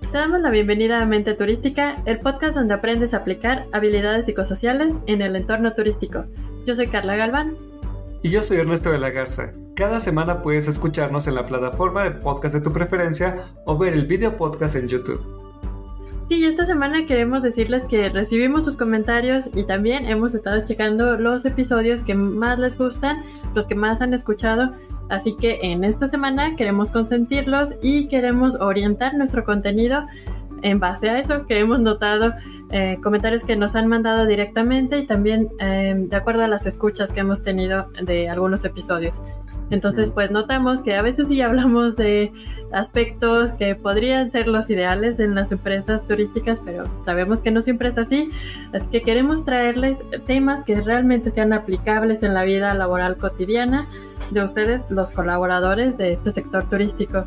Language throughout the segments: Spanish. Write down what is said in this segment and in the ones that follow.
Te damos la bienvenida a Mente Turística, el podcast donde aprendes a aplicar habilidades psicosociales en el entorno turístico. Yo soy Carla Galván. Y yo soy Ernesto de la Garza. Cada semana puedes escucharnos en la plataforma de podcast de tu preferencia o ver el video podcast en YouTube. Sí, esta semana queremos decirles que recibimos sus comentarios y también hemos estado checando los episodios que más les gustan, los que más han escuchado. Así que en esta semana queremos consentirlos y queremos orientar nuestro contenido en base a eso que hemos notado eh, comentarios que nos han mandado directamente y también eh, de acuerdo a las escuchas que hemos tenido de algunos episodios. Entonces, pues notamos que a veces sí hablamos de aspectos que podrían ser los ideales en las empresas turísticas, pero sabemos que no siempre es así. Así que queremos traerles temas que realmente sean aplicables en la vida laboral cotidiana de ustedes, los colaboradores de este sector turístico.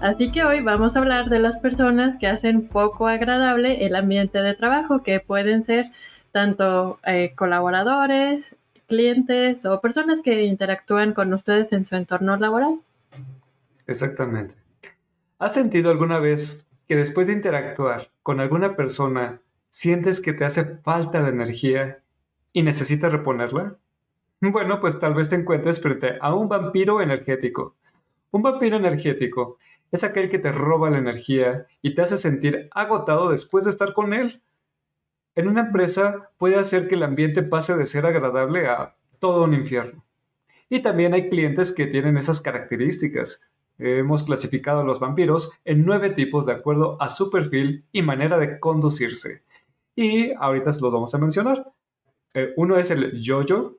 Así que hoy vamos a hablar de las personas que hacen poco agradable el ambiente de trabajo, que pueden ser tanto eh, colaboradores, clientes o personas que interactúan con ustedes en su entorno laboral. Exactamente. ¿Has sentido alguna vez que después de interactuar con alguna persona sientes que te hace falta de energía y necesitas reponerla? Bueno, pues tal vez te encuentres frente a un vampiro energético. Un vampiro energético es aquel que te roba la energía y te hace sentir agotado después de estar con él. En una empresa puede hacer que el ambiente pase de ser agradable a todo un infierno. Y también hay clientes que tienen esas características. Hemos clasificado a los vampiros en nueve tipos de acuerdo a su perfil y manera de conducirse. Y ahorita los vamos a mencionar. Eh, uno es el yo-yo,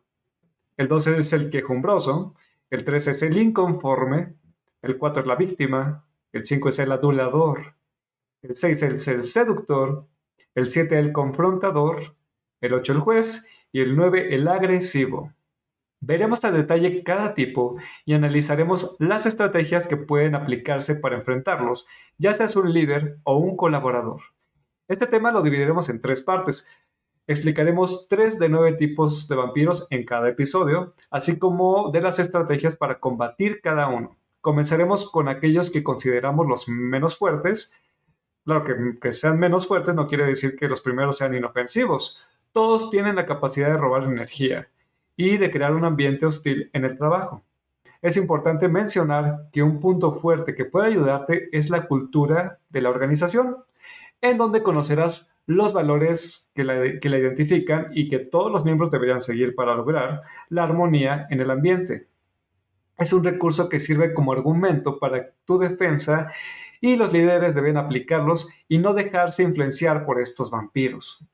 el dos es el quejumbroso, el tres es el inconforme, el 4 es la víctima, el 5 es el adulador, el 6 es el seductor, el 7 el confrontador, el 8 el juez y el 9 el agresivo. Veremos a detalle cada tipo y analizaremos las estrategias que pueden aplicarse para enfrentarlos, ya seas un líder o un colaborador. Este tema lo dividiremos en tres partes. Explicaremos tres de nueve tipos de vampiros en cada episodio, así como de las estrategias para combatir cada uno. Comenzaremos con aquellos que consideramos los menos fuertes. Claro que, sean menos fuertes no quiere decir que los primeros sean inofensivos. Todos tienen la capacidad de robar energía y de crear un ambiente hostil en el trabajo. Es importante mencionar que un punto fuerte que puede ayudarte es la cultura de la organización, en donde conocerás los valores que la, que la, identifican y que todos los miembros deberían seguir para lograr la armonía en el ambiente es un recurso que sirve como argumento para tu defensa y los líderes deben aplicarlos y no dejarse influenciar por estos vampiros.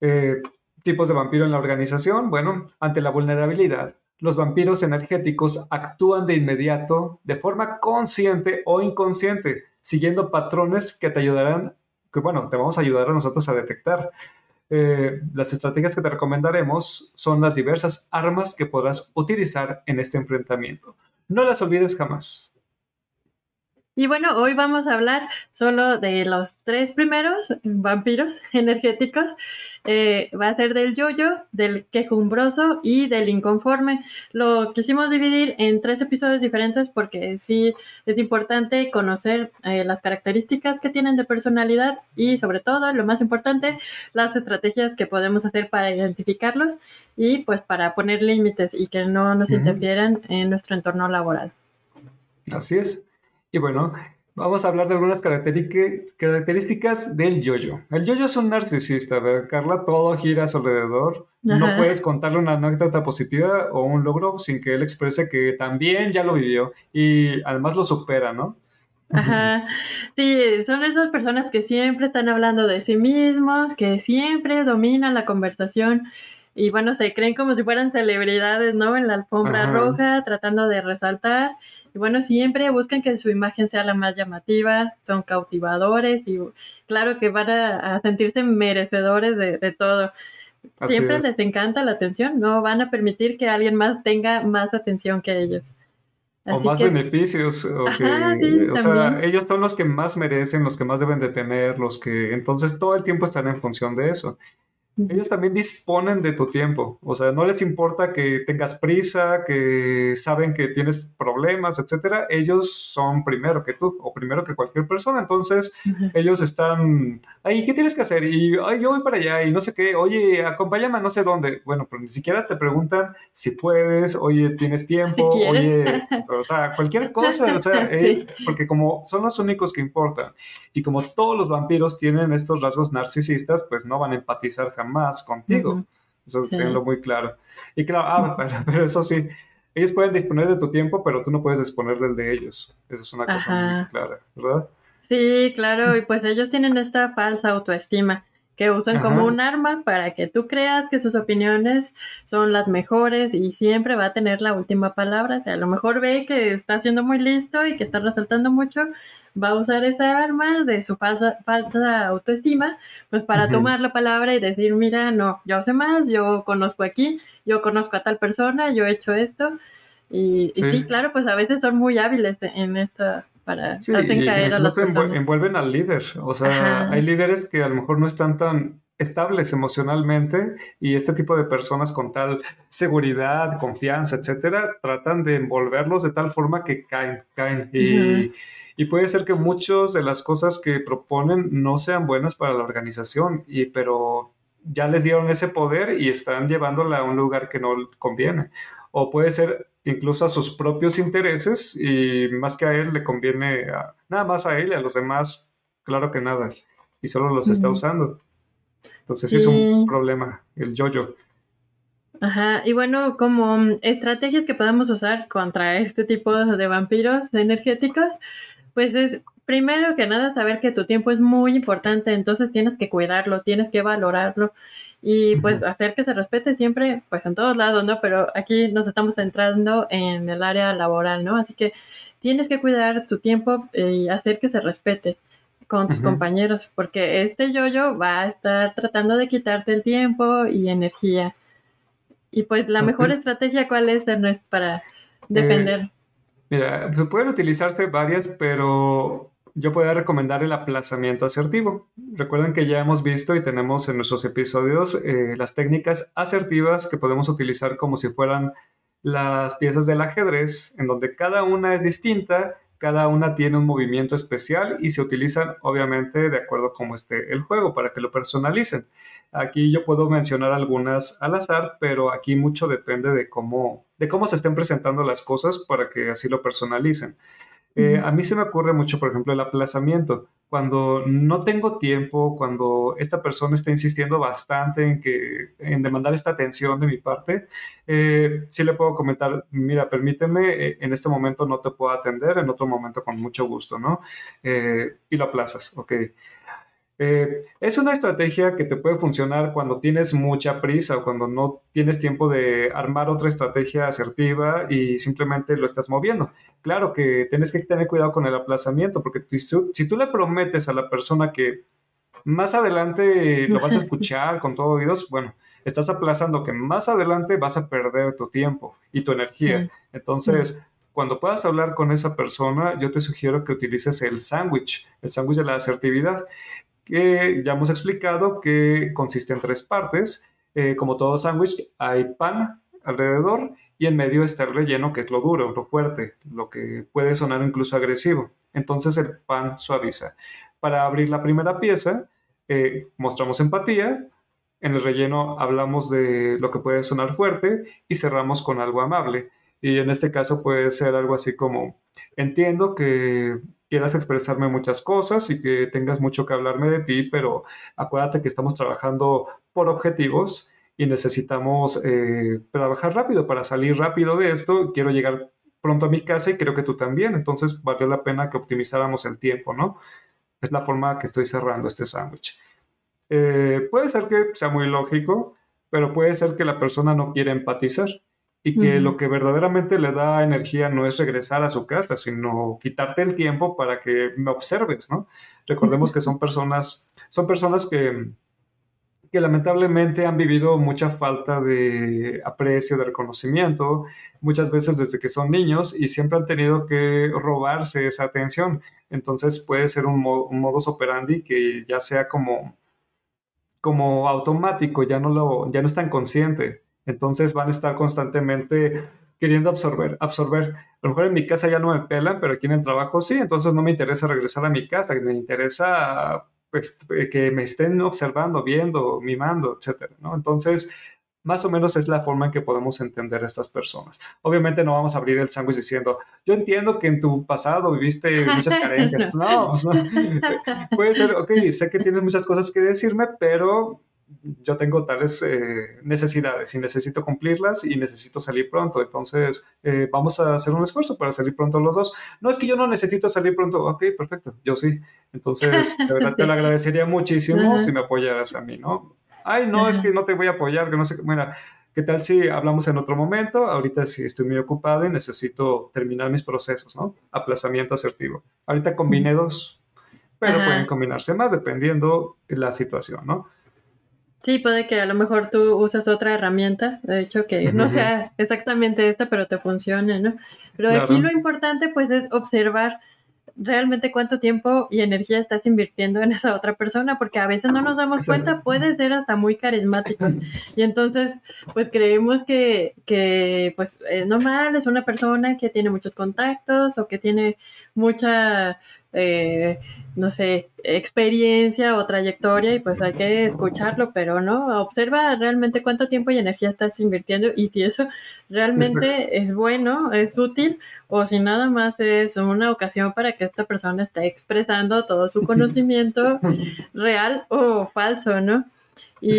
Eh, tipos de vampiro en la organización. Bueno, ante la vulnerabilidad, los vampiros energéticos actúan de inmediato, de forma consciente o inconsciente, siguiendo patrones que te ayudarán, que bueno, te vamos a ayudar a nosotros a detectar. Eh, las estrategias que te recomendaremos son las diversas armas que podrás utilizar en este enfrentamiento. No las olvides jamás. Y bueno, hoy vamos a hablar solo de los tres primeros vampiros energéticos. Eh, va a ser del yoyo, del quejumbroso y del inconforme. Lo quisimos dividir en tres episodios diferentes porque sí es importante conocer eh, las características que tienen de personalidad y sobre todo, lo más importante, las estrategias que podemos hacer para identificarlos y pues para poner límites y que no nos interfieran en nuestro entorno laboral. Así es. Y bueno, vamos a hablar de algunas características del yoyo. El yoyo es un narcisista, ¿verdad, Carla? Todo gira a su alrededor. No puedes contarle una anécdota positiva o un logro sin que él exprese que también ya lo vivió y además lo supera, ¿no? Ajá, sí, son esas personas que siempre están hablando de sí mismos, que siempre dominan la conversación y bueno, se creen como si fueran celebridades, ¿no? En la alfombra roja, tratando de resaltar y bueno, siempre buscan que su imagen sea la más llamativa, son cautivadores y claro que van a, sentirse merecedores de, todo. siempre les encanta la atención, no van a permitir que alguien más tenga más atención que ellos. o más beneficios. O, sea, ellos son los que más merecen, los que más deben de tener, los que entonces todo el tiempo están en función de eso. Ellos también disponen de tu tiempo. O sea, no les importa que tengas prisa, que saben que tienes problemas, etcétera. Ellos son primero que tú o primero que cualquier persona. Entonces, ellos están ahí, ¿qué tienes que hacer? Y Ay, yo voy para allá y no sé qué. Oye, acompáñame a no sé dónde. Bueno, pero ni siquiera te preguntan si puedes, oye, tienes tiempo, oye, o sea, cualquier cosa. O sea, eh, porque como son los únicos que importan y como todos los vampiros tienen estos rasgos narcisistas, pues no van a empatizar jamás más contigo. Eso tengo muy claro. Y claro, ah, pero, eso sí, ellos pueden disponer de tu tiempo, pero tú no puedes disponer del de ellos. Eso es una cosa muy clara, ¿verdad? Sí, claro, y pues ellos tienen esta falsa autoestima que usan como un arma para que tú creas que sus opiniones son las mejores y siempre va a tener la última palabra. O sea, a lo mejor ve que está siendo muy listo y que está resaltando mucho, va a usar esa arma de su falsa, falsa autoestima, pues para tomar la palabra y decir, mira, no, yo sé más, yo conozco aquí, yo conozco a tal persona, yo he hecho esto. Y sí, claro, pues a veces son muy hábiles en esta para hacen caer a las personas. envuelven al líder. O sea, hay líderes que a lo mejor no están tan estables emocionalmente y este tipo de personas con tal seguridad, confianza, etcétera, tratan de envolverlos de tal forma que caen, caen. Y, y puede ser que muchas de las cosas que proponen no sean buenas para la organización, y, pero ya les dieron ese poder y están llevándola a un lugar que no conviene. O puede ser incluso a sus propios intereses y más que a él le conviene nada más a él y a los demás, claro que nada, y solo los está usando. Entonces sí. es un problema, el yo-yo. Ajá, y bueno, como estrategias que podemos usar contra este tipo de vampiros energéticos, pues es primero que nada saber que tu tiempo es muy importante, entonces tienes que cuidarlo, tienes que valorarlo y pues hacer que se respete siempre, pues en todos lados, ¿no? Pero aquí nos estamos centrando en el área laboral, ¿no? Así que tienes que cuidar tu tiempo y hacer que se respete con tus compañeros, porque este yo-yo va a estar tratando de quitarte el tiempo y energía. Y pues la mejor estrategia, ¿cuál es, Ernest, para defender? Eh, Mira, pueden utilizarse varias, pero yo podría recomendar el aplazamiento asertivo. Recuerden que ya hemos visto y tenemos en nuestros episodios eh, las técnicas asertivas que podemos utilizar como si fueran las piezas del ajedrez, en donde cada una es distinta, cada una tiene un movimiento especial y se utilizan obviamente de acuerdo a cómo esté el juego para que lo personalicen. Aquí yo puedo mencionar algunas al azar, pero aquí mucho depende de cómo, de cómo se estén presentando las cosas para que así lo personalicen. Eh, a mí se me ocurre mucho, por ejemplo, el aplazamiento. Cuando no tengo tiempo, cuando esta persona está insistiendo bastante en, que, en demandar esta atención de mi parte, eh, sí le puedo comentar, mira, permíteme, eh, en este momento no te puedo atender, en otro momento con mucho gusto, ¿no? y lo aplazas, ok. Eh, es una estrategia que te puede funcionar cuando tienes mucha prisa o cuando no tienes tiempo de armar otra estrategia asertiva y simplemente lo estás moviendo. Claro que tienes que tener cuidado con el aplazamiento porque si, tú le prometes a la persona que más adelante lo vas a escuchar con todo oídos, bueno, estás aplazando que más adelante vas a perder tu tiempo y tu energía. Entonces, cuando puedas hablar con esa persona, yo te sugiero que utilices el sándwich, el sándwich de la asertividad que ya hemos explicado que consiste en tres partes. Eh, como todo sándwich, hay pan alrededor y en medio está el relleno, que es lo duro, lo fuerte, lo que puede sonar incluso agresivo. Entonces el pan suaviza. Para abrir la primera pieza, eh, mostramos empatía, en el relleno hablamos de lo que puede sonar fuerte y cerramos con algo amable. Y en este caso puede ser algo así como, entiendo que quieras expresarme muchas cosas y que tengas mucho que hablarme de ti, pero acuérdate que estamos trabajando por objetivos y necesitamos eh, trabajar rápido para salir rápido de esto. Quiero llegar pronto a mi casa y creo que tú también, entonces valió la pena que optimizáramos el tiempo, ¿no? Es la forma que estoy cerrando este sándwich. Eh, puede ser que sea muy lógico, pero puede ser que la persona no quiera empatizar y que lo que verdaderamente le da energía no es regresar a su casa, sino quitarte el tiempo para que me observes, ¿no? Recordemos que son personas, son personas que, que lamentablemente han vivido mucha falta de aprecio, de reconocimiento, muchas veces desde que son niños y siempre han tenido que robarse esa atención. Entonces puede ser un, un modus operandi que ya sea como como automático, ya no, lo, ya no es tan consciente. Entonces van a estar constantemente queriendo absorber, absorber. A lo mejor en mi casa ya no me pelan, pero aquí en el trabajo sí, entonces no me interesa regresar a mi casa, me interesa pues, que me estén observando, viendo, mimando, etcétera, ¿no? Entonces, más o menos es la forma en que podemos entender a estas personas. Obviamente no vamos a abrir el sándwich diciendo, yo entiendo que en tu pasado viviste muchas carencias. No, pues no. Puede ser, ok, sé que tienes muchas cosas que decirme, pero yo tengo tales eh, necesidades y necesito cumplirlas y necesito salir pronto. Entonces, eh, vamos a hacer un esfuerzo para salir pronto los dos. No es que yo no necesito salir pronto. Ok, perfecto, yo sí. Entonces, de verdad te lo agradecería muchísimo si me apoyaras a mí, ¿no? Ay, no, es que no te voy a apoyar, que no sé. Mira, ¿qué tal si hablamos en otro momento? Ahorita sí estoy muy ocupado y necesito terminar mis procesos, ¿no? Aplazamiento asertivo. Ahorita combiné dos, pero pueden combinarse más dependiendo de la situación, ¿no? Sí, puede que a lo mejor tú usas otra herramienta, de hecho que no sea exactamente esta, pero te funcione, ¿no? Pero aquí lo importante pues es observar realmente cuánto tiempo y energía estás invirtiendo en esa otra persona, porque a veces no nos damos cuenta, puede ser hasta muy carismáticos. Y entonces, pues creemos que, que pues es normal, es una persona que tiene muchos contactos o que tiene mucha eh, no sé, experiencia o trayectoria y pues hay que escucharlo, pero no, observa realmente cuánto tiempo y energía estás invirtiendo y si eso realmente es bueno, es útil o si nada más es una ocasión para que esta persona esté expresando todo su conocimiento real o falso, ¿no? Y,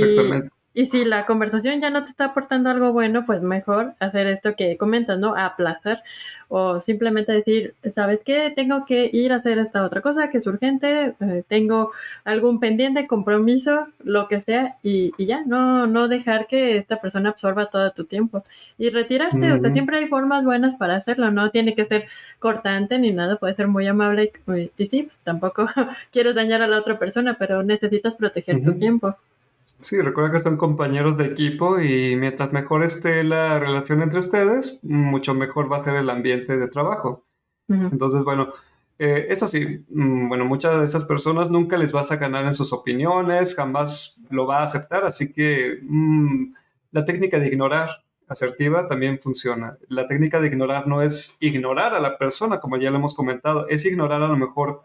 y si la conversación ya no te está aportando algo bueno, pues mejor hacer esto que comentas, ¿no? Aplazar o simplemente decir, ¿sabes qué? Tengo que ir a hacer esta otra cosa que es urgente, eh, tengo algún pendiente, compromiso, lo que sea, y, ya, no, no dejar que esta persona absorba todo tu tiempo y retirarte. O sea, siempre hay formas buenas para hacerlo, no tiene que ser cortante ni nada, puede ser muy amable y, y sí, pues tampoco quieres dañar a la otra persona, pero necesitas proteger tu tiempo. Sí, recuerda que son compañeros de equipo y mientras mejor esté la relación entre ustedes, mucho mejor va a ser el ambiente de trabajo. Entonces, bueno, eh, eso sí, mm, bueno, muchas de esas personas nunca les vas a ganar en sus opiniones, jamás lo va a aceptar, así que mm, la técnica de ignorar asertiva también funciona. La técnica de ignorar no es ignorar a la persona, como ya lo hemos comentado, es ignorar a lo mejor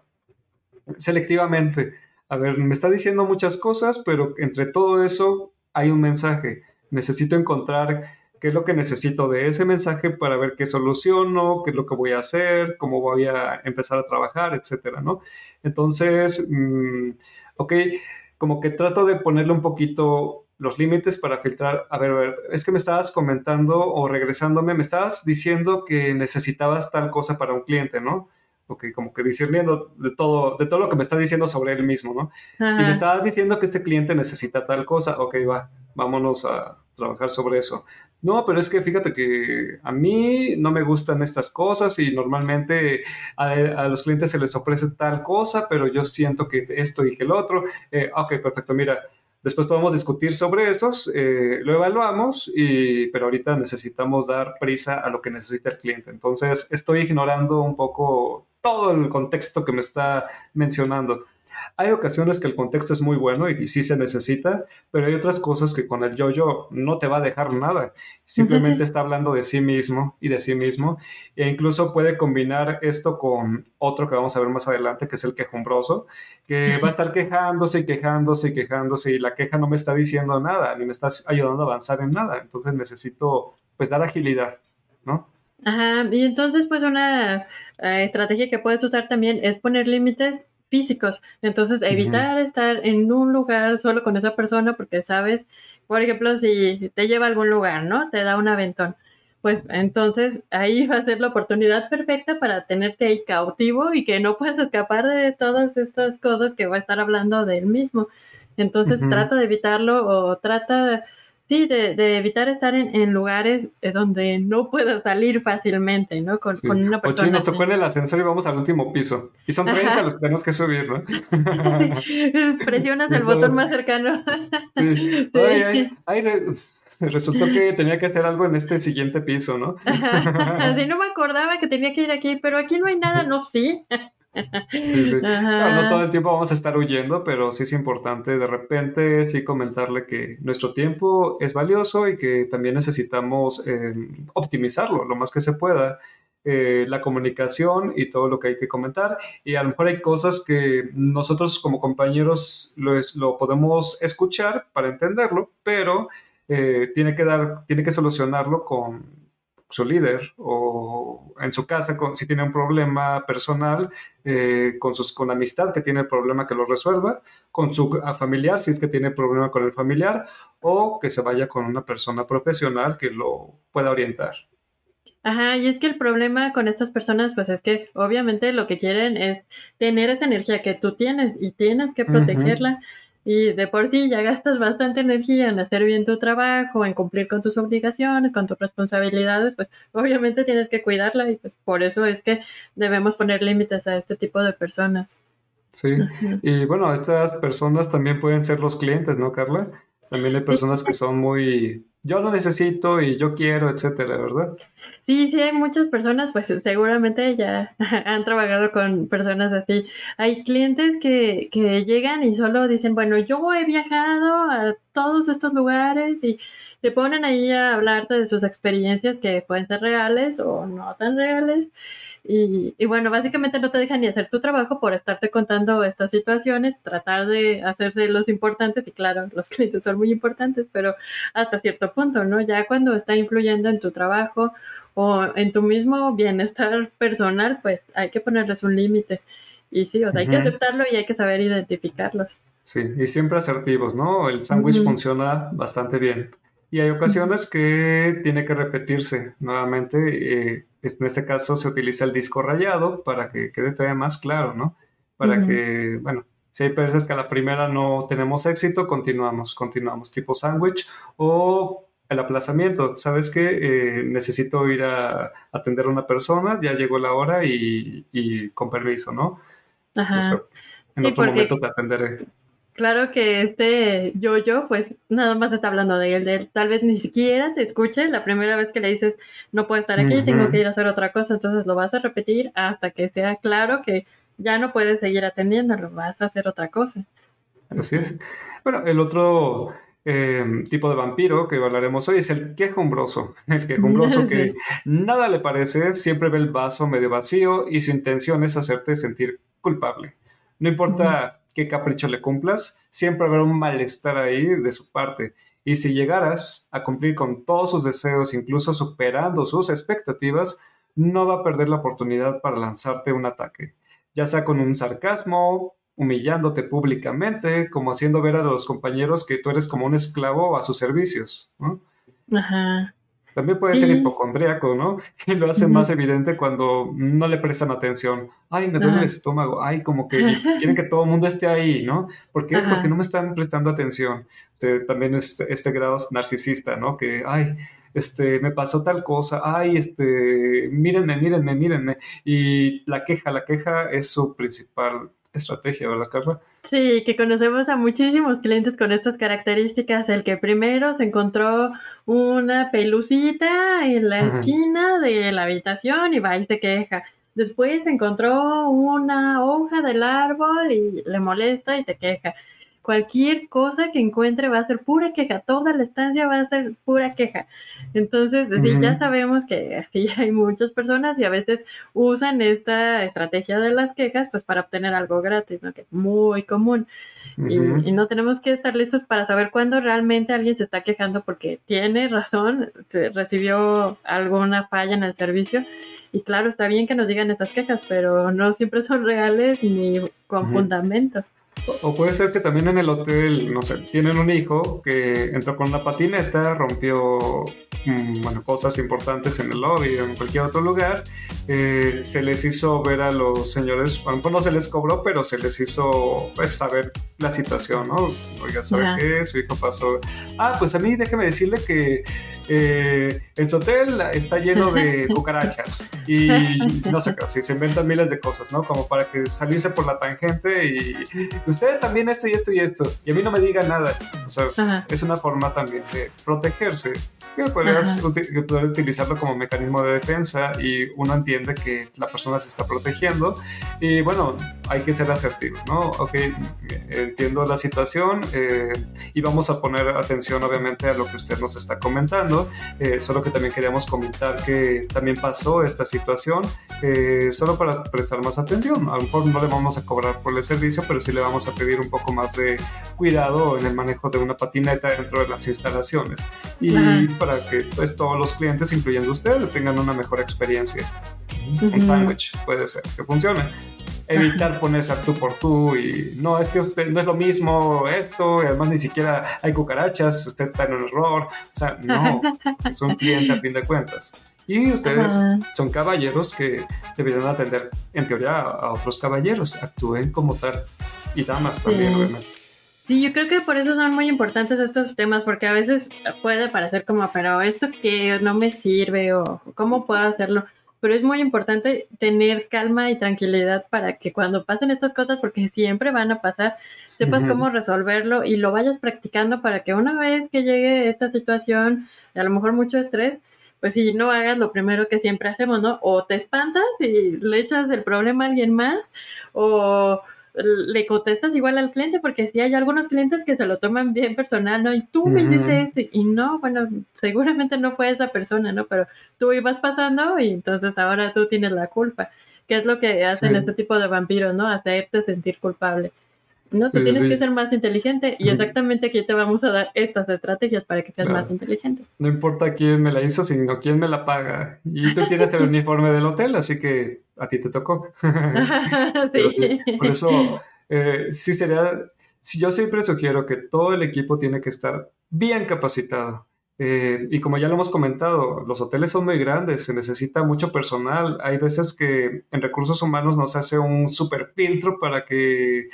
selectivamente a ver, me está diciendo muchas cosas, pero entre todo eso hay un mensaje. Necesito encontrar qué es lo que necesito de ese mensaje para ver qué soluciono, qué es lo que voy a hacer, cómo voy a empezar a trabajar, etcétera, ¿no? Entonces, mm, ok, como que trato de ponerle un poquito los límites para filtrar. A ver, a ver, es que me estabas comentando o regresándome, me estabas diciendo que necesitabas tal cosa para un cliente, ¿no? Ok, como que discerniendo de todo, de todo lo que me está diciendo sobre él mismo, ¿no? Y me estabas diciendo que este cliente necesita tal cosa, ok, va, vámonos a trabajar sobre eso. No, pero es que fíjate que a mí no me gustan estas cosas y normalmente a, los clientes se les ofrece tal cosa, pero yo siento que esto y que el otro. Eh, ok, perfecto, mira, Después podemos discutir sobre esos, eh, lo evaluamos, y, pero ahorita necesitamos dar prisa a lo que necesita el cliente. Entonces, estoy ignorando un poco todo el contexto que me está mencionando. Hay ocasiones que el contexto es muy bueno y, sí se necesita, pero hay otras cosas que con el yo-yo no te va a dejar nada. Simplemente está hablando de sí mismo y de sí mismo. E incluso puede combinar esto con otro que vamos a ver más adelante, que es el quejumbroso, que va a estar quejándose y quejándose y quejándose y la queja no me está diciendo nada, ni me está ayudando a avanzar en nada. Entonces necesito pues dar agilidad, ¿no? Ajá, y entonces pues una eh, estrategia que puedes usar también es poner límites físicos. Entonces, evitar estar en un lugar solo con esa persona porque sabes, por ejemplo, si te lleva a algún lugar, ¿no? Te da un aventón. Pues entonces ahí va a ser la oportunidad perfecta para tenerte ahí cautivo y que no puedas escapar de todas estas cosas que va a estar hablando de él mismo. Entonces trata de evitarlo o trata Sí, de, evitar estar en, lugares eh, donde no puedas salir fácilmente, ¿no? Con, una persona. O sí, nos tocó en el ascensor y vamos al último piso. Y son 30 los que tenemos que subir, ¿no? Presionas el botón más cercano. sí. Ay, ay, resultó que tenía que hacer algo en este siguiente piso, ¿no? Así no me acordaba que tenía que ir aquí, pero aquí no hay nada, no, sí. Sí, sí. No, todo el tiempo vamos a estar huyendo, pero sí es importante de repente sí comentarle que nuestro tiempo es valioso y que también necesitamos eh, optimizarlo lo más que se pueda. Eh, la comunicación y todo lo que hay que comentar. Y a lo mejor hay cosas que nosotros como compañeros lo, lo podemos escuchar para entenderlo, pero eh, tiene, que dar, tiene que solucionarlo con su líder o en su casa con, si tiene un problema personal eh, con, sus, con amistad que tiene el problema que lo resuelva, con su familiar si es que tiene problema con el familiar o que se vaya con una persona profesional que lo pueda orientar. Ajá, y es que el problema con estas personas, pues es que obviamente lo que quieren es tener esa energía que tú tienes y tienes que protegerla. Y de por sí ya gastas bastante energía en hacer bien tu trabajo, en cumplir con tus obligaciones, con tus responsabilidades, pues obviamente tienes que cuidarla y pues por eso es que debemos poner límites a este tipo de personas. Sí, y bueno, estas personas también pueden ser los clientes, ¿no, Carla? También hay personas que son muy yo lo necesito y yo quiero, etcétera, ¿verdad? Sí, sí, hay muchas personas, pues seguramente ya han trabajado con personas así. Hay clientes que, que llegan y solo dicen, bueno, yo he viajado a todos estos lugares y se ponen ahí a hablarte de sus experiencias que pueden ser reales o no tan reales. Y, y, bueno, básicamente no te dejan ni hacer tu trabajo por estarte contando estas situaciones, tratar de hacerse los importantes, y claro, los clientes son muy importantes, pero hasta cierto punto, ¿no? Ya cuando está influyendo en tu trabajo o en tu mismo bienestar personal, pues hay que ponerles un límite. Y sí, o sea, hay que aceptarlo y hay que saber identificarlos. Sí, y siempre asertivos, ¿no? El sándwich funciona bastante bien. Y hay ocasiones que tiene que repetirse nuevamente. Eh, en este caso se utiliza el disco rayado para que quede todavía más claro, ¿no? Para que, bueno, si hay veces que a la primera no tenemos éxito, continuamos, continuamos, tipo sándwich o el aplazamiento. ¿Sabes qué? Eh, necesito ir a atender a una persona, ya llegó la hora y, con permiso, ¿no? Ajá. en otro momento te atenderé. Claro que este yo-yo, pues nada más está hablando de él, de él. Tal vez ni siquiera te escuche la primera vez que le dices, no puedo estar aquí, tengo que ir a hacer otra cosa. Entonces lo vas a repetir hasta que sea claro que ya no puedes seguir atendiéndolo, vas a hacer otra cosa. Así es. Bueno, el otro em, tipo de vampiro que hablaremos hoy es el quejumbroso. El quejumbroso que nada le parece, siempre ve el vaso medio vacío y su intención es hacerte sentir culpable. No importa qué capricho le cumplas, siempre habrá un malestar ahí de su parte. Y si llegaras a cumplir con todos sus deseos, incluso superando sus expectativas, no va a perder la oportunidad para lanzarte un ataque, ya sea con un sarcasmo, humillándote públicamente, como haciendo ver a los compañeros que tú eres como un esclavo a sus servicios. Ajá. También puede ser hipocondríaco, ¿no? Y lo hace más evidente cuando no le prestan atención. Ay, me duele el estómago. Ay, como que quieren que todo el mundo esté ahí, ¿no? ¿Por qué? Porque no me están prestando atención. también este, este grado narcisista, ¿no? Que, ay, este, me pasó tal cosa, ay, este, mírenme, mírenme, mírenme. Y la queja, la queja es su principal estrategia, ¿verdad, Carla? Sí, que conocemos a muchísimos clientes con estas características. El que primero se encontró una pelucita en la esquina de la habitación y va y se queja. Después encontró una hoja del árbol y le molesta y se queja cualquier cosa que encuentre va a ser pura queja, toda la estancia va a ser pura queja. Entonces, ya sabemos que así hay muchas personas y a veces usan esta estrategia de las quejas pues para obtener algo gratis, ¿no? Que es muy común. y, no tenemos que estar listos para saber cuándo realmente alguien se está quejando porque tiene razón, se recibió alguna falla en el servicio. Y claro, está bien que nos digan esas quejas, pero no siempre son reales ni con fundamento. O puede ser que también en el hotel, no sé, tienen un hijo que entró con una patineta, rompió mm, bueno, cosas importantes en el lobby o en cualquier otro lugar. Eh, se les hizo ver a los señores, bueno, pues no se les cobró, pero se les hizo pues, saber la situación, ¿no? Oiga, ¿sabe qué? Su hijo pasó. Ah, pues a mí déjeme decirle que eh, su hotel está lleno de cucarachas y no sé, si se inventan miles de cosas, ¿no? Como para que salirse por la tangente y ustedes también esto y esto y esto, y a mí no me digan nada. O sea, es una forma también de protegerse que podrías poder utilizarlo como mecanismo de defensa y uno entiende que la persona se está protegiendo y bueno, hay que ser asertivo, ¿no? Ok, entiendo la situación eh, y vamos a poner atención obviamente a lo que usted nos está comentando, eh, solo que también queríamos comentar que también pasó esta situación, eh, solo para prestar más atención, a lo mejor no le vamos a cobrar por el servicio, pero sí le vamos a pedir un poco más de cuidado en el manejo de una patineta dentro de las instalaciones. Y para que pues, todos los clientes, incluyendo usted, tengan una mejor experiencia. Un sándwich puede ser que funcione. Evitar ponerse a tú por tú y no, es que usted no es lo mismo esto, y además ni siquiera hay cucarachas, usted está en un error, o sea, no, es un cliente a fin de cuentas. Y ustedes son caballeros que deberían atender, en teoría, a otros caballeros, actúen como tal, y damas también, obviamente. Sí, yo creo que por eso son muy importantes estos temas, porque a veces puede parecer como, pero esto que no me sirve o cómo puedo hacerlo pero es muy importante tener calma y tranquilidad para que cuando pasen estas cosas, porque siempre van a pasar, sepas cómo resolverlo y lo vayas practicando para que una vez que llegue esta situación, a lo mejor mucho estrés, pues si no hagas lo primero que siempre hacemos, ¿no? O te espantas y le echas el problema a alguien más, o le contestas igual al cliente, porque si hay algunos clientes que se lo toman bien personal, ¿no? Y tú me hiciste esto, y no, bueno, seguramente no fue esa persona, ¿no? Pero tú ibas pasando y entonces ahora tú tienes la culpa, que es lo que hacen este tipo de vampiros, ¿no? Hacerte sentir culpable. No, tú tienes que ser más inteligente y exactamente aquí te vamos a dar estas estrategias para que seas más inteligente. No importa quién me la hizo, sino quién me la paga. Y tú tienes el uniforme del hotel, así que a ti te tocó. sí. Por eso, eh, sí sería, si yo siempre sugiero que todo el equipo tiene que estar bien capacitado. Eh, y como ya lo hemos comentado, los hoteles son muy grandes, se necesita mucho personal. Hay veces que en recursos humanos nos hace un super filtro para que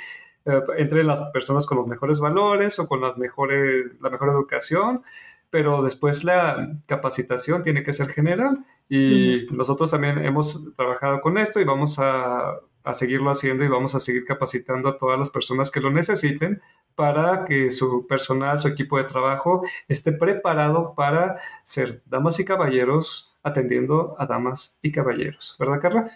eh, entre las personas con los mejores valores o con las mejores, la mejor educación, pero después la capacitación tiene que ser general y nosotros también hemos trabajado con esto y vamos a, a, seguirlo haciendo y vamos a seguir capacitando a todas las personas que lo necesiten para que su personal, su equipo de trabajo esté preparado para ser damas y caballeros atendiendo a damas y caballeros. ¿Verdad, Carla?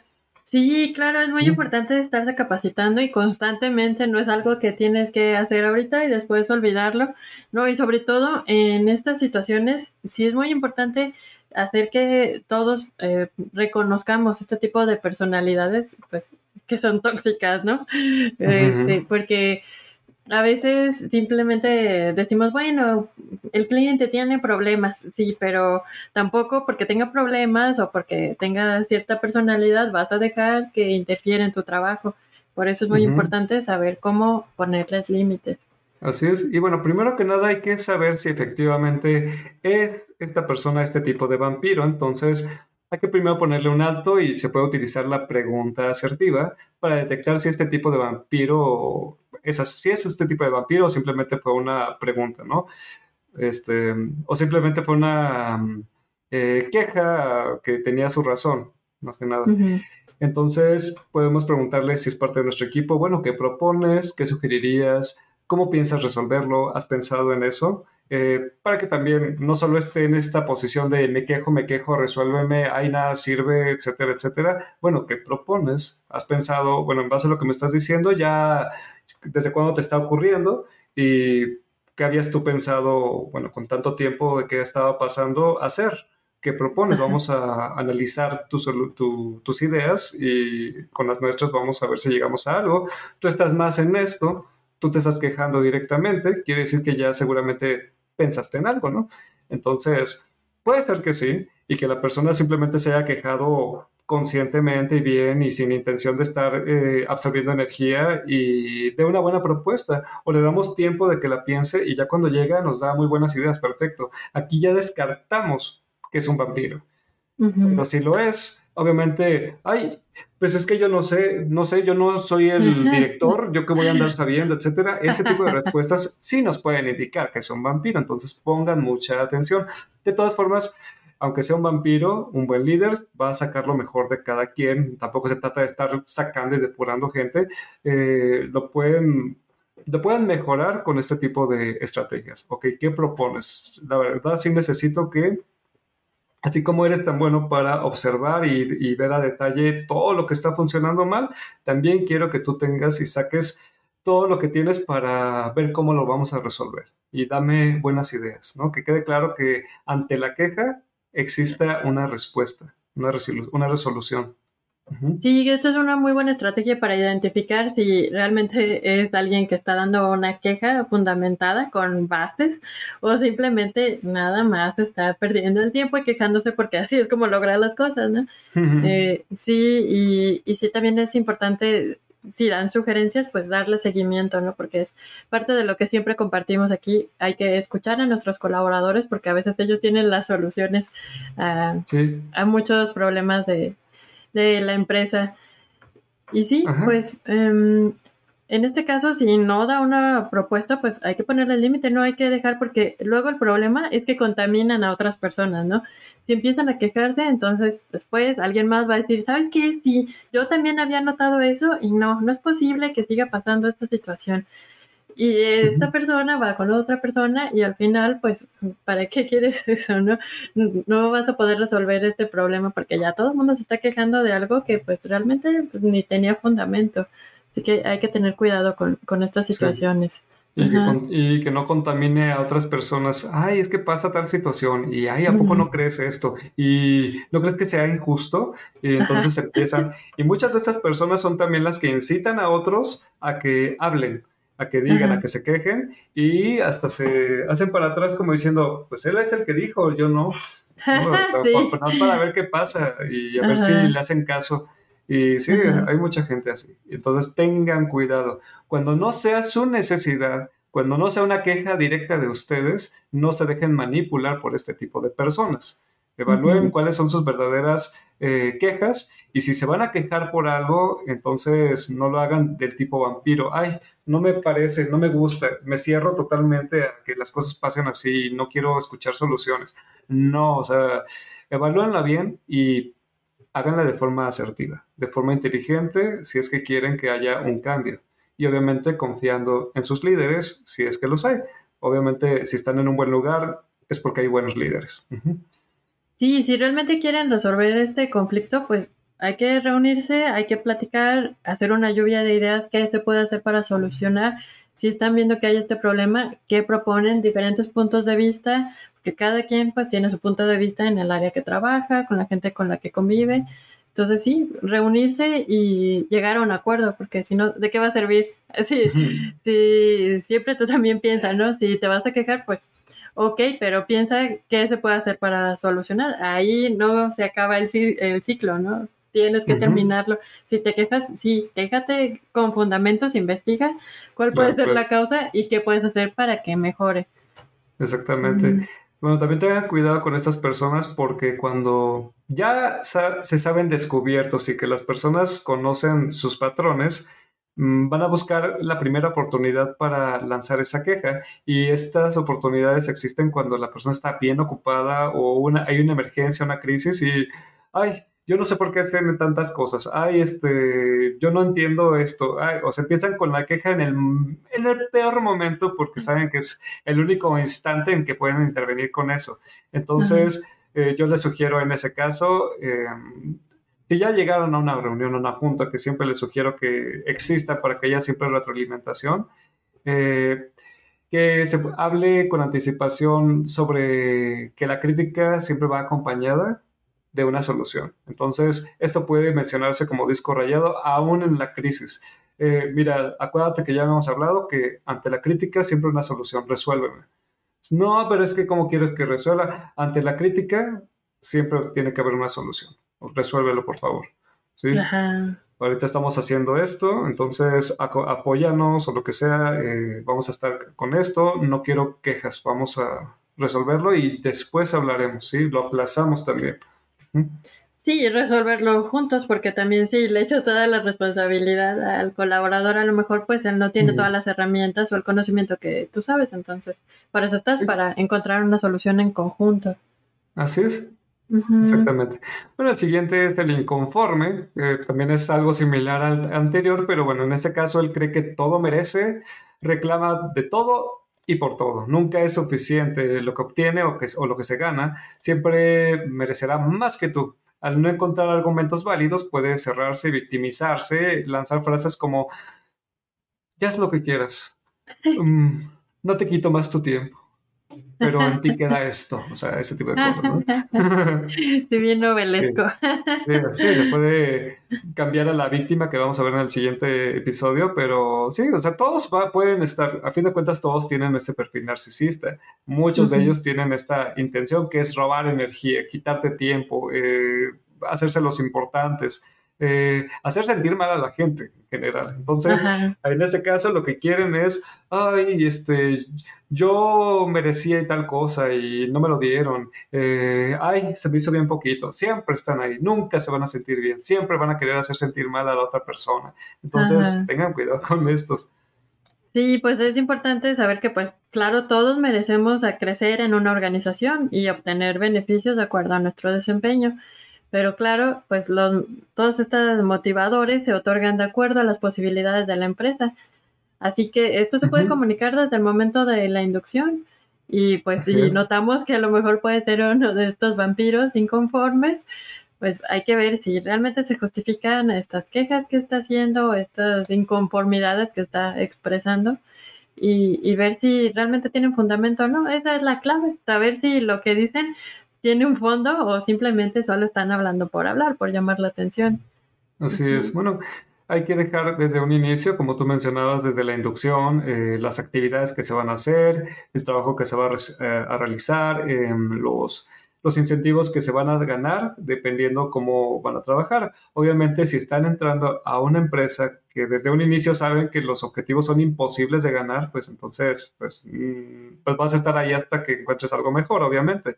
Sí, claro, es muy importante estarse capacitando y constantemente, no es algo que tienes que hacer ahorita y después olvidarlo, ¿no? Y sobre todo en estas situaciones, sí es muy importante hacer que todos eh, reconozcamos este tipo de personalidades, pues, que son tóxicas, ¿no? Este, porque a veces simplemente decimos, bueno, el cliente tiene problemas, sí, pero tampoco porque tenga problemas o porque tenga cierta personalidad vas a dejar que interfiera en tu trabajo. Por eso es muy importante saber cómo ponerles límites. Así es. Y bueno, primero que nada hay que saber si efectivamente es esta persona este tipo de vampiro. Entonces, hay que primero ponerle un alto y se puede utilizar la pregunta asertiva para detectar si este tipo de vampiro es, si es este tipo de vampiro o simplemente fue una pregunta, ¿no? Este, o simplemente fue una eh, queja que tenía su razón, más que nada. Entonces, podemos preguntarle si es parte de nuestro equipo, bueno, ¿qué propones? ¿Qué sugerirías? ¿Cómo piensas resolverlo? ¿Has pensado en eso? Eh, para que también no solo esté en esta posición de me quejo, me quejo, resuélveme, hay nada sirve, etcétera, etcétera. Bueno, ¿qué propones? ¿Has pensado, bueno, en base a lo que me estás diciendo, ya desde cuándo te está ocurriendo y qué habías tú pensado, bueno, con tanto tiempo de qué estaba pasando, hacer? ¿Qué propones? Vamos a analizar tus ideas y con las nuestras vamos a ver si llegamos a algo. Tú estás más en esto, tú te estás quejando directamente, quiere decir que ya seguramente pensaste en algo, ¿no? Entonces, puede ser que sí, y que la persona simplemente se haya quejado conscientemente y bien y sin intención de estar eh, absorbiendo energía y de una buena propuesta o le damos tiempo de que la piense y ya cuando llega nos da muy buenas ideas, perfecto. Aquí ya descartamos que es un vampiro. Pero si lo es, obviamente, ay, pues es que yo no sé, no sé, yo no soy el director, yo que voy a andar sabiendo, etcétera. Ese tipo de respuestas sí nos pueden indicar que es un vampiro, entonces pongan mucha atención. De todas formas, aunque sea un vampiro, un buen líder va a sacar lo mejor de cada quien. Tampoco se trata de estar sacando y depurando gente. Eh, lo pueden te puedan mejorar con este tipo de estrategias. Ok, ¿qué propones? La verdad sí necesito que, así como eres tan bueno para observar y, y ver a detalle todo lo que está funcionando mal, también quiero que tú tengas y saques todo lo que tienes para ver cómo lo vamos a resolver. Y dame buenas ideas, ¿no? Que quede claro que ante la queja exista una respuesta, una, una resolución. Sí, esto es una muy buena estrategia para identificar si realmente es alguien que está dando una queja fundamentada con bases o simplemente nada más está perdiendo el tiempo y quejándose porque así es como lograr las cosas, ¿no? Eh, sí, y, y sí también es importante si dan sugerencias, pues darle seguimiento, ¿no? Porque es parte de lo que siempre compartimos aquí. Hay que escuchar a nuestros colaboradores porque a veces ellos tienen las soluciones a, muchos problemas de, la empresa. Y sí, pues em, en este caso, si no da una propuesta, pues hay que ponerle el límite, no hay que dejar porque luego el problema es que contaminan a otras personas, ¿no? Si empiezan a quejarse, entonces después alguien más va a decir, ¿sabes qué? Sí, yo también había notado eso y no, no es posible que siga pasando esta situación. Y esta persona va con otra persona y al final, pues, ¿para qué quieres eso, no? No vas a poder resolver este problema porque ya todo el mundo se está quejando de algo que pues realmente pues, ni tenía fundamento. Así que hay que tener cuidado con, estas situaciones. Y que, no contamine a otras personas. Ay, es que pasa tal situación. Y ay, ¿a poco no crees esto? Y no crees que sea injusto. Y entonces empiezan. Y muchas de estas personas son también las que incitan a otros a que hablen, a que digan, a que se quejen. Y hasta se hacen para atrás como diciendo, pues él es el que dijo, yo no. para ver qué pasa y a ver si le hacen caso. Y sí, hay mucha gente así. Entonces tengan cuidado. Cuando no sea su necesidad, cuando no sea una queja directa de ustedes, no se dejen manipular por este tipo de personas. Evalúen cuáles son sus verdaderas eh, quejas y si se van a quejar por algo, entonces no lo hagan del tipo vampiro. Ay, no me parece, no me gusta, me cierro totalmente a que las cosas pasen así, no quiero escuchar soluciones. No, o sea, evalúenla bien y háganla de forma asertiva, de forma inteligente, si es que quieren que haya un cambio. Y obviamente confiando en sus líderes, si es que los hay. Obviamente, si están en un buen lugar, es porque hay buenos líderes. Sí, si realmente quieren resolver este conflicto, pues hay que reunirse, hay que platicar, hacer una lluvia de ideas, qué se puede hacer para solucionar. Si están viendo que hay este problema, qué proponen, diferentes puntos de vista, que cada quien pues tiene su punto de vista en el área que trabaja, con la gente con la que convive. Entonces sí, reunirse y llegar a un acuerdo, porque si no, ¿de qué va a servir? Sí, sí, siempre tú también piensas, ¿no? Si te vas a quejar, pues ok, pero piensa qué se puede hacer para solucionar. Ahí no se acaba el, el ciclo, ¿no? Tienes que terminarlo. Si te quejas, sí, quéjate con fundamentos, investiga cuál puede ser la causa y qué puedes hacer para que mejore. Exactamente. Bueno, también tengan cuidado con estas personas porque cuando ya se saben descubiertos y que las personas conocen sus patrones, mm, van a buscar la primera oportunidad para lanzar esa queja. Y estas oportunidades existen cuando la persona está bien ocupada o una, hay una emergencia, una crisis y, ay, yo no sé por qué tienen tantas cosas. Ay, este, yo no entiendo esto. o se empiezan con la queja en el, en el peor momento porque saben que es el único instante en que pueden intervenir con eso. Entonces, eh, yo les sugiero en ese caso, em, si ya llegaron a una reunión, a una junta, que siempre les sugiero que exista para que haya siempre retroalimentación, eh, que se hable con anticipación sobre que la crítica siempre va acompañada de una solución. Entonces, esto puede mencionarse como disco rayado aún en la crisis. Eh, mira, acuérdate que ya habíamos hablado que ante la crítica siempre una solución, resuélveme. No, pero es que ¿cómo quieres que resuelva? Ante la crítica siempre tiene que haber una solución. Resuélvelo, por favor. ¿Sí? Ahorita estamos haciendo esto, entonces apóyanos o lo que sea, eh, vamos a estar con esto, no quiero quejas, vamos a resolverlo y después hablaremos, ¿sí? Lo aplazamos también. Sí, resolverlo juntos, porque también si le echas toda la responsabilidad al colaborador, a lo mejor pues él no tiene todas las herramientas o el conocimiento que tú sabes, entonces, para eso estás, para encontrar una solución en conjunto. Así es. Exactamente. Bueno, el siguiente es el inconforme, también es algo similar al anterior, pero bueno, en este caso él cree que todo merece, reclama de todo y por todo. Nunca es suficiente lo que obtiene o, que, o lo que se gana, siempre merecerá más que tú. Al no encontrar argumentos válidos, puede cerrarse, victimizarse, lanzar frases como, ya es lo que quieras, mm, no te quito más tu tiempo pero en ti queda esto, o sea, ese tipo de cosas, ¿no? sí, bien novelesco. Sí, le puede cambiar a la víctima que vamos a ver en el siguiente episodio, pero sí, o sea, todos pueden estar, a fin de cuentas todos tienen este perfil narcisista, muchos de ellos tienen esta intención que es robar energía, quitarte tiempo, eh, hacerse los importantes, eh, hacer sentir mal a la gente en general. Entonces, en este caso lo que quieren es, ay, este, yo merecía tal cosa y no me lo dieron, eh, ay, se me hizo bien poquito, siempre están ahí, nunca se van a sentir bien, siempre van a querer hacer sentir mal a la otra persona. Entonces, tengan cuidado con estos. Sí, pues es importante saber que, pues, claro, todos merecemos a crecer en una organización y obtener beneficios de acuerdo a nuestro desempeño. Pero claro, pues los, todos estos motivadores se otorgan de acuerdo a las posibilidades de la empresa. Así que esto se puede comunicar desde el momento de la inducción. Y pues si notamos que a lo mejor puede ser uno de estos vampiros inconformes, pues hay que ver si realmente se justifican estas quejas que está haciendo, estas inconformidades que está expresando y, y ver si realmente tienen fundamento o no. Esa es la clave, saber si lo que dicen tiene un fondo o simplemente solo están hablando por hablar, por llamar la atención. Así es. Bueno, hay que dejar desde un inicio, como tú mencionabas, desde la inducción, eh, las actividades que se van a hacer, el trabajo que se va a, eh, realizar, em, los, los incentivos que se van a ganar, dependiendo cómo van a trabajar. Obviamente, si están entrando a una empresa que desde un inicio saben que los objetivos son imposibles de ganar, pues entonces, pues, mm, pues vas a estar ahí hasta que encuentres algo mejor, obviamente.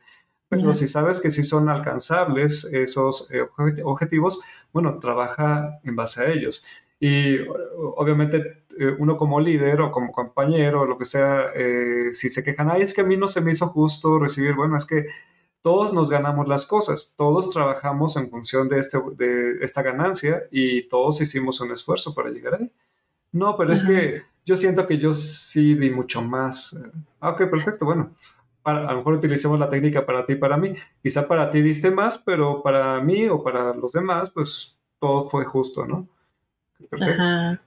Pero si sabes que sí son alcanzables esos eh, objetivos, bueno, trabaja en base a ellos. Y obviamente eh, uno como líder o como compañero lo que sea, eh, si se quejan, ay, es que a mí no se me hizo justo recibir, bueno, es que todos nos ganamos las cosas, todos trabajamos en función de, este, de esta ganancia y todos hicimos un esfuerzo para llegar ahí. No, pero es que yo siento que yo sí di mucho más. Ah, ok, perfecto, bueno, a lo mejor utilicemos la técnica para ti y para mí. Quizá para ti diste más, pero para mí o para los demás, pues todo fue justo, ¿no? Ajá.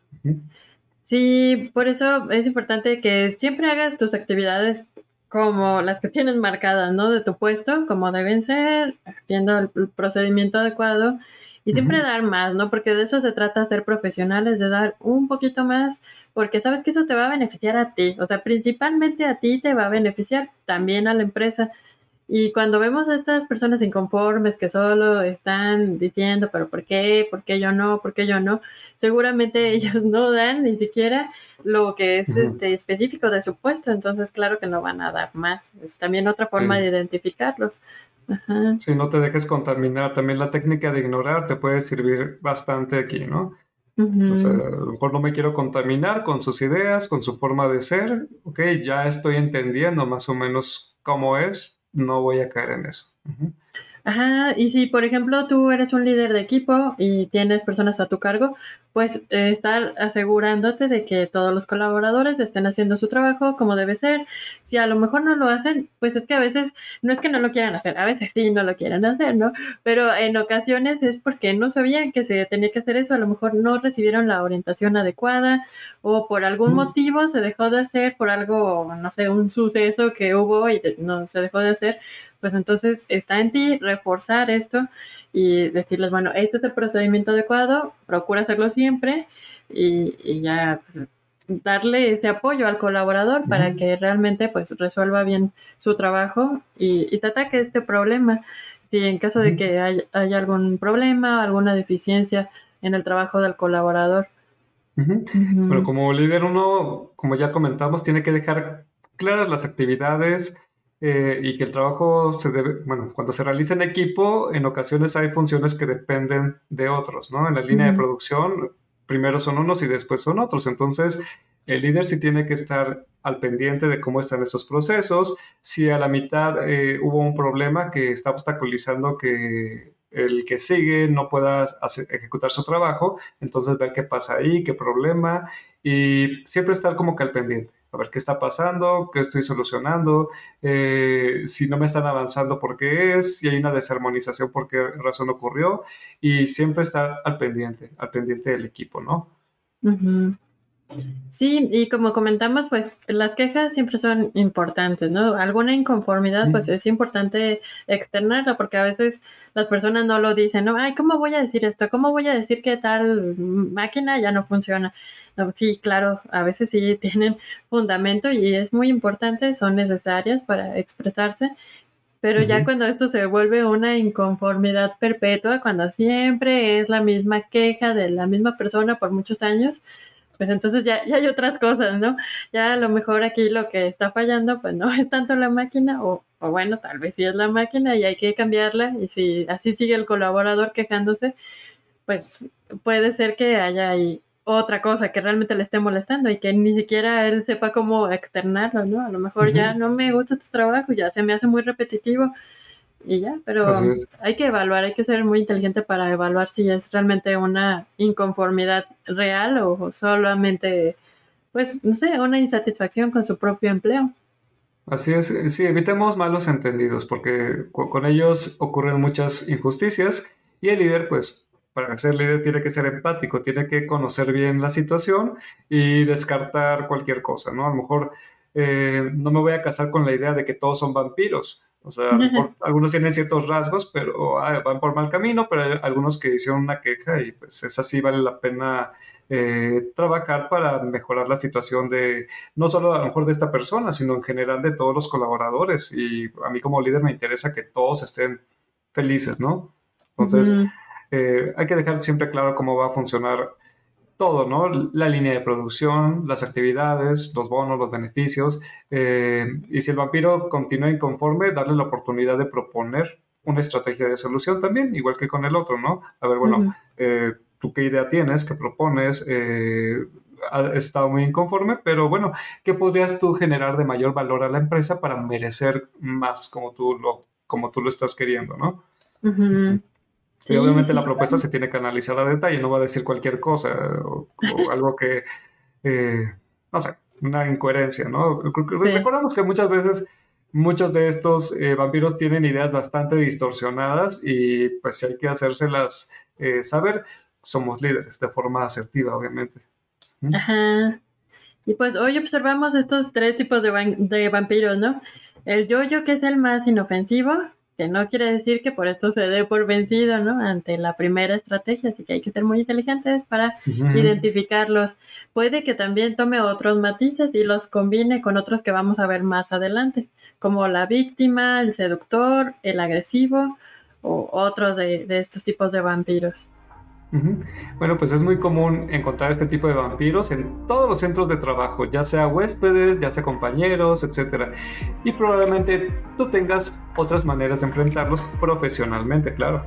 Sí, por eso es importante que siempre hagas tus actividades como las que tienes marcadas, ¿no? De tu puesto, como deben ser, haciendo el procedimiento adecuado y siempre dar más, ¿no? Porque de eso se trata ser profesionales, de dar un poquito más porque sabes que eso te va a beneficiar a ti, o sea, principalmente a ti te va a beneficiar, también a la empresa. Y cuando vemos a estas personas inconformes que solo están diciendo, pero ¿por qué? ¿Por qué yo no? ¿Por qué yo no? Seguramente ellos no dan ni siquiera lo que es este específico de su puesto, entonces claro que no van a dar más. Es también otra forma de identificarlos. Si no te dejes contaminar, también la técnica de ignorar te puede servir bastante aquí, ¿no? O sea, a lo mejor no me quiero contaminar con sus ideas, con su forma de ser. Ok, ya estoy entendiendo más o menos cómo es, no voy a caer en eso. Ajá, y si por ejemplo tú eres un líder de equipo y tienes personas a tu cargo, pues eh, estar asegurándote de que todos los colaboradores estén haciendo su trabajo como debe ser. Si a lo mejor no lo hacen, pues es que a veces no es que no lo quieran hacer, a veces sí no lo quieren hacer, ¿no? Pero en ocasiones es porque no sabían que se tenía que hacer eso, a lo mejor no recibieron la orientación adecuada o por algún mm. motivo se dejó de hacer, por algo, no sé, un suceso que hubo y no se dejó de hacer pues entonces está en ti reforzar esto y decirles, bueno, este es el procedimiento adecuado, procura hacerlo siempre y, ya pues, darle ese apoyo al colaborador para que realmente pues resuelva bien su trabajo y, se ataque este problema. Si en caso de que haya, algún problema, alguna deficiencia en el trabajo del colaborador. Pero como líder uno, como ya comentamos, tiene que dejar claras las actividades, eh, y que el trabajo se debe, bueno, cuando se realiza en equipo, en ocasiones hay funciones que dependen de otros, ¿no? En la línea de producción, primero son unos y después son otros. Entonces, El líder sí tiene que estar al pendiente de cómo están esos procesos. Si a la mitad eh, hubo un problema que está obstaculizando que el que sigue no pueda ejecutar su trabajo, entonces ver qué pasa ahí, qué problema, y siempre estar como que al pendiente, a ver qué está pasando, qué estoy solucionando, eh, si no me están avanzando, por qué es, si hay una desarmonización, por qué razón ocurrió, y siempre estar al pendiente, al pendiente del equipo, ¿no? Sí, y como comentamos, pues las quejas siempre son importantes, ¿no? Alguna inconformidad, pues es importante externarla, porque a veces las personas no lo dicen, ¿no? Ay, ¿cómo voy a decir esto? ¿Cómo voy a decir que tal máquina ya no funciona? No, sí, claro, a veces sí tienen fundamento y es muy importante, son necesarias para expresarse, pero ya cuando esto se vuelve una inconformidad perpetua, cuando siempre es la misma queja de la misma persona por muchos años, pues entonces ya, ya hay otras cosas, ¿no? Ya a lo mejor aquí lo que está fallando, pues no es tanto la máquina, o, o bueno, tal vez sí es la máquina y hay que cambiarla, y si así sigue el colaborador quejándose, pues puede ser que haya ahí otra cosa que realmente le esté molestando y que ni siquiera él sepa cómo externarlo, ¿no? A lo mejor ya no me gusta tu trabajo, ya se me hace muy repetitivo y ya, pero hay que evaluar, hay que ser muy inteligente para evaluar si es realmente una inconformidad real o solamente, pues, no sé, una insatisfacción con su propio empleo. Así es, sí, evitemos malos entendidos porque con ellos ocurren muchas injusticias y el líder, pues, para ser líder tiene que ser empático, tiene que conocer bien la situación y descartar cualquier cosa, ¿no? A lo mejor eh, no me voy a casar con la idea de que todos son vampiros, o sea, algunos tienen ciertos rasgos, pero ah, van por mal camino, pero hay algunos que hicieron una queja y pues es así, vale la pena eh, trabajar para mejorar la situación de, no solo a lo mejor de esta persona, sino en general de todos los colaboradores. Y a mí como líder me interesa que todos estén felices, ¿no? Entonces, eh, hay que dejar siempre claro cómo va a funcionar todo, ¿no? La línea de producción, las actividades, los bonos, los beneficios. Eh, y si el vampiro continúa inconforme, darle la oportunidad de proponer una estrategia de solución también, igual que con el otro, ¿no? A ver, bueno, eh, ¿tú qué idea tienes? ¿Qué propones? Eh, ha estado muy inconforme, pero bueno, ¿qué podrías tú generar de mayor valor a la empresa para merecer más como tú lo, como tú lo estás queriendo, ¿no? Sí, obviamente la propuesta se tiene que analizar a detalle, no va a decir cualquier cosa o, algo que, eh, no sé, una incoherencia, ¿no? Recordamos que muchas veces muchos de estos eh, vampiros tienen ideas bastante distorsionadas y pues si hay que hacérselas eh, saber, somos líderes de forma asertiva, obviamente. Ajá. Y pues hoy observamos estos tres tipos de, de vampiros, ¿no? El yo-yo, que es el más inofensivo, que no quiere decir que por esto se dé por vencido, ¿no? Ante la primera estrategia, así que hay que ser muy inteligentes para identificarlos. Puede que también tome otros matices y los combine con otros que vamos a ver más adelante, como la víctima, el seductor, el agresivo o otros de estos tipos de vampiros. Bueno, pues es muy común encontrar este tipo de vampiros en todos los centros de trabajo, ya sea huéspedes, ya sea compañeros, etc. Y probablemente tú tengas otras maneras de enfrentarlos profesionalmente, claro.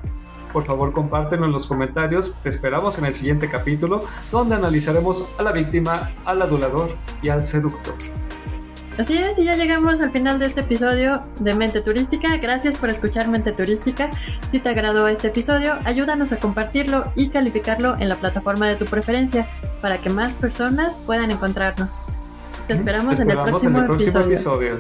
Por favor, compártelo en los comentarios. Te esperamos en el siguiente capítulo, donde analizaremos a la víctima, al adulador y al seductor. Así es, y ya llegamos al final de este episodio de Mente Turística. Gracias por escuchar Mente Turística. Si te agradó este episodio, ayúdanos a compartirlo y calificarlo en la plataforma de tu preferencia para que más personas puedan encontrarnos. Te esperamos, en, el próximo, episodio.